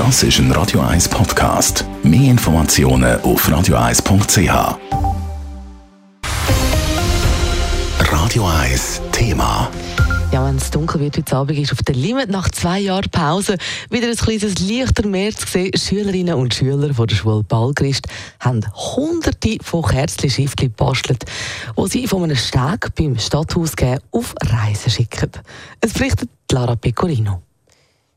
Das ist ein Radio 1 Podcast. Mehr Informationen auf radio1.ch. Radio 1 Thema. Ja, wenn es dunkel wird heute Abend, ist auf der Limit nach zwei Jahren Pause wieder ein kleines leichter Meer zu sehen. Schülerinnen und Schüler von der Schule Ballgrist haben hunderte von Kerzchen-Schiffchen gebastelt, die sie von einem Steg beim Stadthaus auf Reisen schicken. Es berichtet Lara Pecorino.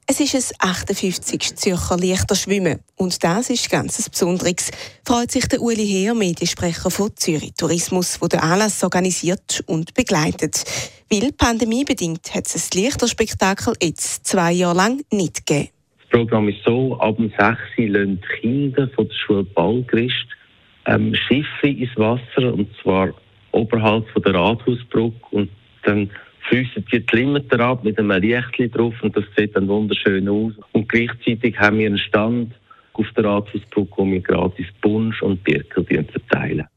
Es ist ein 58. Zürcher leichter Schwimmen. Und das ist ganz Besonderes, freut sich der Uli Heer, Mediensprecher von Zürich Tourismus, der den Anlass organisiert und begleitet. Weil pandemiebedingt hat es ein Lichterspektakel jetzt zwei Jahre lang nicht gegeben. Das Programm ist so, ab dem 6. lassen die Kinder von der Schule Ballgrist ähm, Schiffe ins Wasser, und zwar oberhalb von der Rathausbrücke. Und dann fließen die Limiter ab mit einem Lichtchen drauf und das sieht dann wunderschön aus. Und gleichzeitig haben wir einen Stand auf der Rathausbrücke, wo wir gratis Punsch und Birkel verteilen.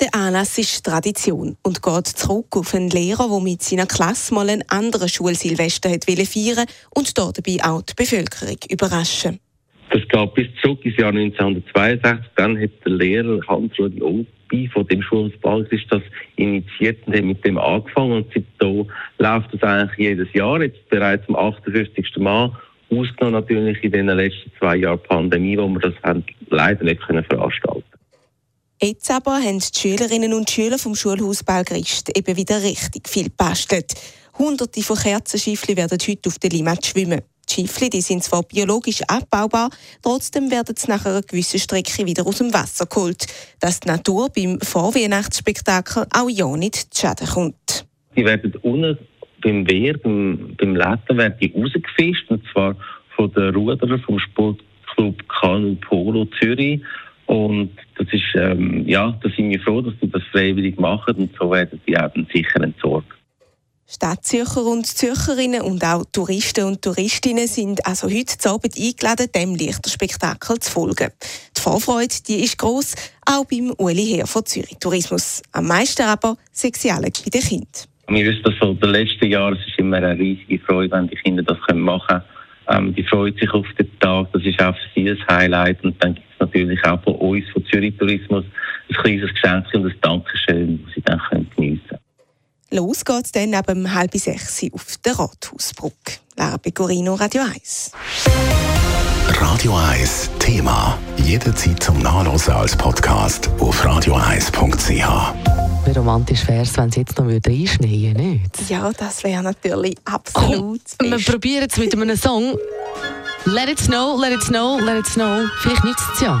Der Anlass ist Tradition und geht zurück auf einen Lehrer, der mit seiner Klasse mal einen anderen Schulsilvester feiern und dabei auch die Bevölkerung überraschen. Das geht bis zurück ins Jahr 1962. Dann hat der Lehrer Hans-Rudi Obi von dem Schulball ist das initiiert und hat mit dem angefangen. Und seitdem läuft das eigentlich jedes Jahr, jetzt bereits zum 58. Mal. Ausgenommen natürlich in den letzten zwei Jahren Pandemie, wo wir das haben leider nicht können veranstalten Jetzt aber haben die Schülerinnen und Schüler vom Schulhaus Balgrist eben wieder richtig viel gebastelt. Hunderte von Kerzenschiffchen werden heute auf der Limmat schwimmen. Die Schiffli die sind zwar biologisch abbaubar, trotzdem werden sie nach einer gewissen Strecke wieder aus dem Wasser geholt, dass die Natur beim Vorweihnachtsspektakel auch ja nicht zu Schaden kommt. Die werden unten beim Wehr, beim, beim Letten, werden die rausgefischt, und zwar von den Ruderern vom Sportclub Kanu Polo Zürich. Und das ist, ähm, ja, da sind wir froh, dass sie das freiwillig machen und so werden die auch sicher entsorgt. Stadtzürcher und Zürcherinnen und auch Touristen und Touristinnen sind also heute Abend eingeladen, dem Lichterspektakel zu folgen. Die Vorfreude die ist gross, auch beim Uli Heer von Zürich Tourismus. Am meisten aber sexuell bei den Kindern. Wir wissen das von den letzten Jahren, es ist immer eine riesige Freude, wenn die Kinder das machen können. Ähm, die freuen sich auf den Tag, das ist auch für sie ein Highlight. Und dann gibt es natürlich auch von uns, von Zürich Tourismus, ein kleines Geschenk und ein Dankeschön, das Los geht's dann neben halb sechs auf der Rathausbrücke. Lara Pecorino, Radio 1. Radio 1 Thema. Jederzeit zum Nachlesen als Podcast auf radio1.ch. Wie romantisch wäre es, wenn es jetzt noch einschneien würde, nicht? Ja, das wäre natürlich absolut. Komm, wir probieren es mit einem Song. Let it snow, let it snow, let it snow. Vielleicht nützt es ja.